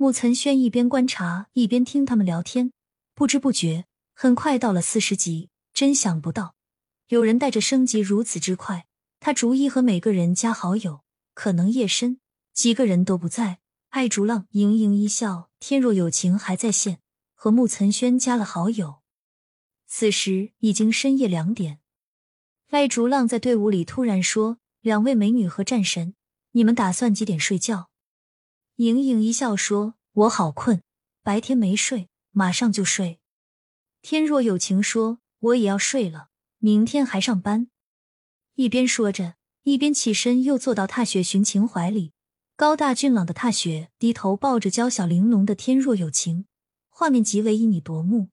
穆岑轩一边观察一边听他们聊天，不知不觉很快到了四十级。真想不到，有人带着升级如此之快。他逐一和每个人加好友，可能夜深，几个人都不在。爱逐浪盈盈一笑，天若有情还在线，和穆岑轩加了好友。此时已经深夜两点，爱逐浪在队伍里突然说：“两位美女和战神，你们打算几点睡觉？”盈盈一笑说：“我好困，白天没睡，马上就睡。”天若有情说：“我也要睡了，明天还上班。”一边说着，一边起身又坐到踏雪寻情怀里。高大俊朗的踏雪低头抱着娇小玲珑的天若有情，画面极为旖旎夺目。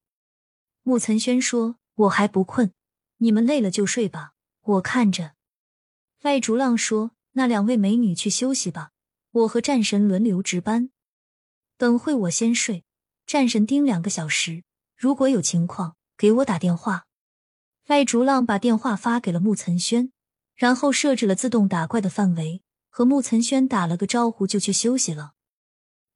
穆岑轩说：“我还不困，你们累了就睡吧，我看着。”赖竹浪说：“那两位美女去休息吧，我和战神轮流值班。等会我先睡，战神盯两个小时，如果有情况给我打电话。”赖竹浪把电话发给了穆岑轩。然后设置了自动打怪的范围，和穆岑轩打了个招呼，就去休息了。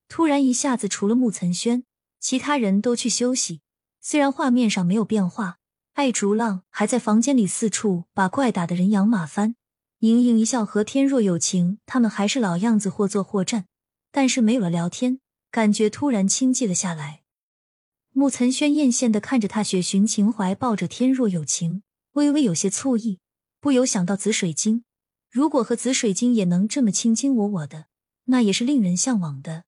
突然一下子，除了穆岑轩，其他人都去休息。虽然画面上没有变化，爱竹浪还在房间里四处把怪打得人仰马翻。盈盈一笑和天若有情，他们还是老样子，或坐或站，但是没有了聊天，感觉突然清寂了下来。穆岑轩艳羡的看着踏雪寻情怀抱着天若有情，微微有些醋意。不由想到紫水晶，如果和紫水晶也能这么卿卿我我的，那也是令人向往的。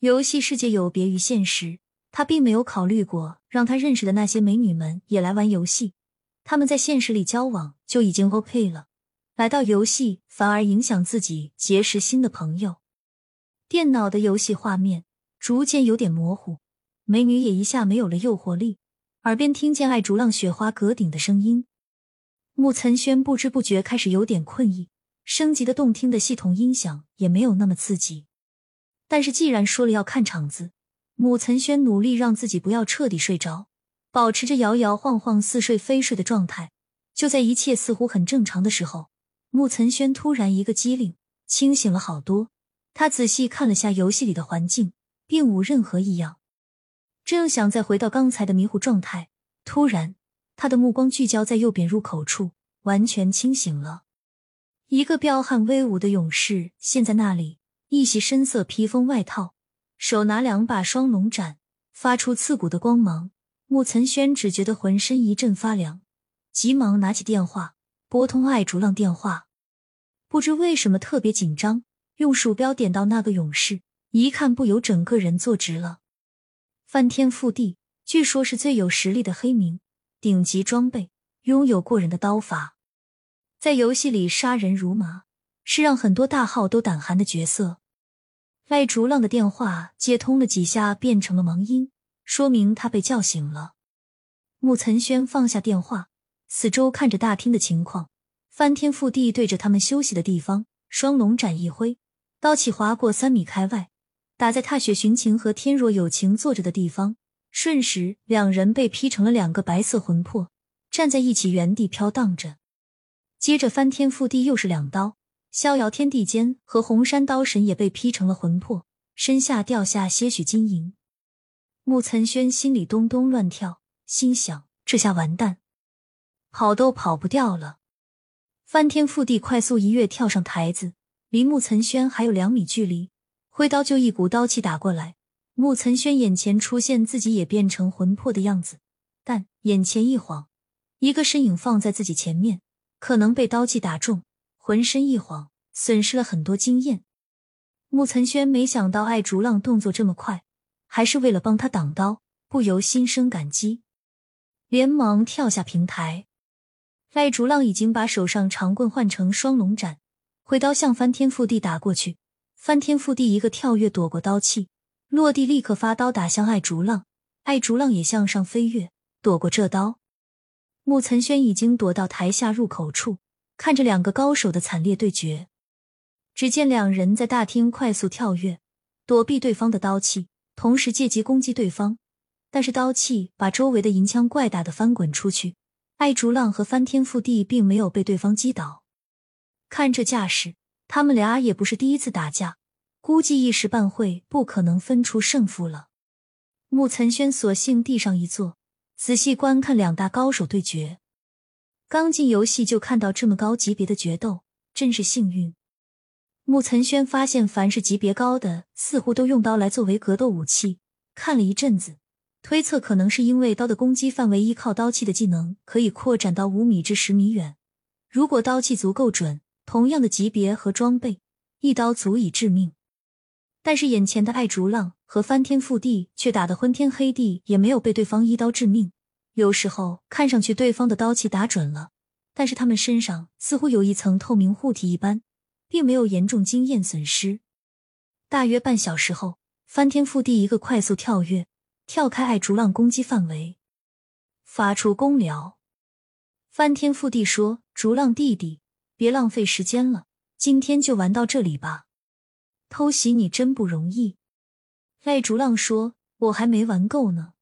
游戏世界有别于现实，他并没有考虑过让他认识的那些美女们也来玩游戏。他们在现实里交往就已经 OK 了，来到游戏反而影响自己结识新的朋友。电脑的游戏画面逐渐有点模糊，美女也一下没有了诱惑力，耳边听见爱逐浪雪花阁顶的声音。穆岑轩不知不觉开始有点困意，升级的动听的系统音响也没有那么刺激。但是既然说了要看场子，穆岑轩努力让自己不要彻底睡着，保持着摇摇晃晃似睡非睡的状态。就在一切似乎很正常的时候，穆岑轩突然一个机灵，清醒了好多。他仔细看了下游戏里的环境，并无任何异样。正想再回到刚才的迷糊状态，突然。他的目光聚焦在右边入口处，完全清醒了。一个彪悍威武的勇士现在那里，一袭深色披风外套，手拿两把双龙斩，发出刺骨的光芒。穆岑轩只觉得浑身一阵发凉，急忙拿起电话拨通爱竹浪电话。不知为什么特别紧张，用鼠标点到那个勇士，一看不由整个人坐直了。翻天覆地，据说是最有实力的黑名。顶级装备，拥有过人的刀法，在游戏里杀人如麻，是让很多大号都胆寒的角色。赖竹浪的电话接通了几下，变成了忙音，说明他被叫醒了。穆岑轩放下电话，四周看着大厅的情况，翻天覆地对着他们休息的地方，双龙斩一挥，刀气划过三米开外，打在踏雪寻情和天若有情坐着的地方。瞬时，两人被劈成了两个白色魂魄，站在一起原地飘荡着。接着翻天覆地，又是两刀，逍遥天地间和红山刀神也被劈成了魂魄，身下掉下些许金银。穆岑轩心里咚咚乱跳，心想：这下完蛋，跑都跑不掉了。翻天覆地，快速一跃，跳上台子，离穆岑轩还有两米距离，挥刀就一股刀气打过来。穆岑轩眼前出现自己也变成魂魄的样子，但眼前一晃，一个身影放在自己前面，可能被刀气打中，浑身一晃，损失了很多经验。穆岑轩没想到爱竹浪动作这么快，还是为了帮他挡刀，不由心生感激，连忙跳下平台。爱竹浪已经把手上长棍换成双龙斩，挥刀向翻天覆地打过去，翻天覆地一个跳跃躲过刀气。落地，立刻发刀打向爱竹浪，爱竹浪也向上飞跃，躲过这刀。穆岑轩已经躲到台下入口处，看着两个高手的惨烈对决。只见两人在大厅快速跳跃，躲避对方的刀气，同时借机攻击对方。但是刀气把周围的银枪怪打得翻滚出去，爱竹浪和翻天覆地并没有被对方击倒。看这架势，他们俩也不是第一次打架。估计一时半会不可能分出胜负了。穆岑轩索性地上一坐，仔细观看两大高手对决。刚进游戏就看到这么高级别的决斗，真是幸运。穆岑轩发现，凡是级别高的，似乎都用刀来作为格斗武器。看了一阵子，推测可能是因为刀的攻击范围依靠刀气的技能可以扩展到五米至十米远。如果刀气足够准，同样的级别和装备，一刀足以致命。但是眼前的爱竹浪和翻天覆地却打得昏天黑地，也没有被对方一刀致命。有时候看上去对方的刀气打准了，但是他们身上似乎有一层透明护体一般，并没有严重经验损失。大约半小时后，翻天覆地一个快速跳跃，跳开爱竹浪攻击范围，发出公聊。翻天覆地说：“竹浪弟弟，别浪费时间了，今天就玩到这里吧。偷袭你真不容易。”赖竹浪说：“我还没玩够呢。”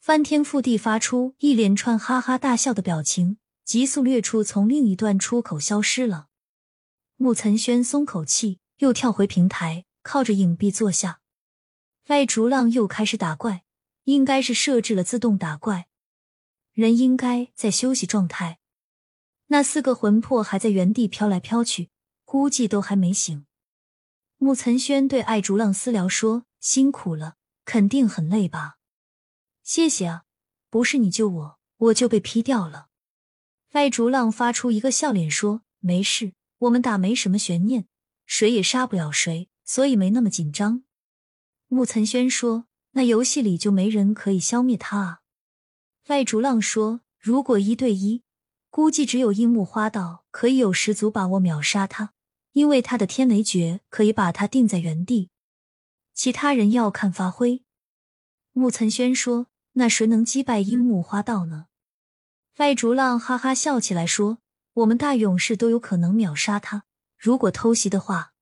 翻天覆地发出一连串哈哈大笑的表情，急速掠出，从另一段出口消失了。穆岑轩松口气，又跳回平台，靠着影壁坐下。艾竹浪又开始打怪，应该是设置了自动打怪，人应该在休息状态。那四个魂魄还在原地飘来飘去，估计都还没醒。穆岑轩对艾竹浪私聊说：“辛苦了，肯定很累吧？”谢谢啊，不是你救我，我就被劈掉了。艾竹浪发出一个笑脸说：“没事，我们打没什么悬念，谁也杀不了谁，所以没那么紧张。”穆岑轩说：“那游戏里就没人可以消灭他啊？”赖竹浪说：“如果一对一，估计只有樱木花道可以有十足把握秒杀他，因为他的天雷诀可以把他定在原地，其他人要看发挥。”穆岑轩说。那谁能击败樱木花道呢？赖竹浪哈哈笑起来说：“我们大勇士都有可能秒杀他，如果偷袭的话。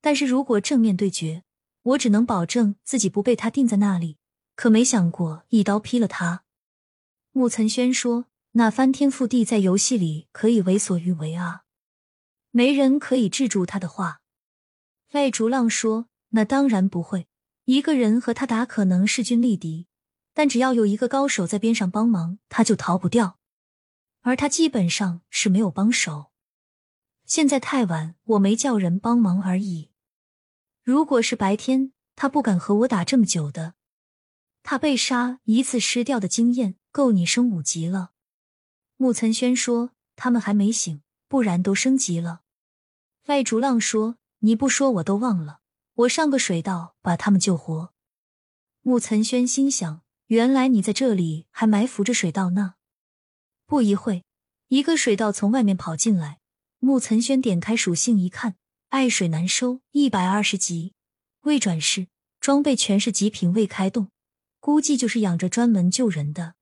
但是如果正面对决，我只能保证自己不被他定在那里。可没想过一刀劈了他。”穆岑轩说：“那翻天覆地在游戏里可以为所欲为啊，没人可以制住他的话。”赖竹浪说：“那当然不会，一个人和他打可能势均力敌。”但只要有一个高手在边上帮忙，他就逃不掉。而他基本上是没有帮手。现在太晚，我没叫人帮忙而已。如果是白天，他不敢和我打这么久的。他被杀一次失掉的经验够你升五级了。木岑轩说：“他们还没醒，不然都升级了。”赖竹浪说：“你不说我都忘了，我上个水道把他们救活。”木岑轩心想。原来你在这里还埋伏着水道呢。不一会，一个水道从外面跑进来。木岑轩点开属性一看，爱水难收，一百二十级，未转世，装备全是极品未开动，估计就是养着专门救人的。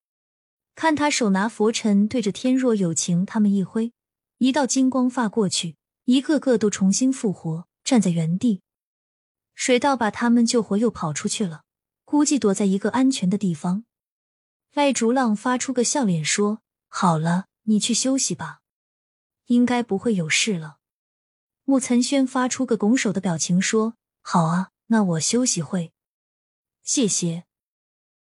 看他手拿佛尘，对着天若有情他们一挥，一道金光发过去，一个个都重新复活，站在原地。水道把他们救活，又跑出去了。估计躲在一个安全的地方。赖竹浪发出个笑脸说：“好了，你去休息吧，应该不会有事了。”慕岑轩发出个拱手的表情说：“好啊，那我休息会，谢谢。”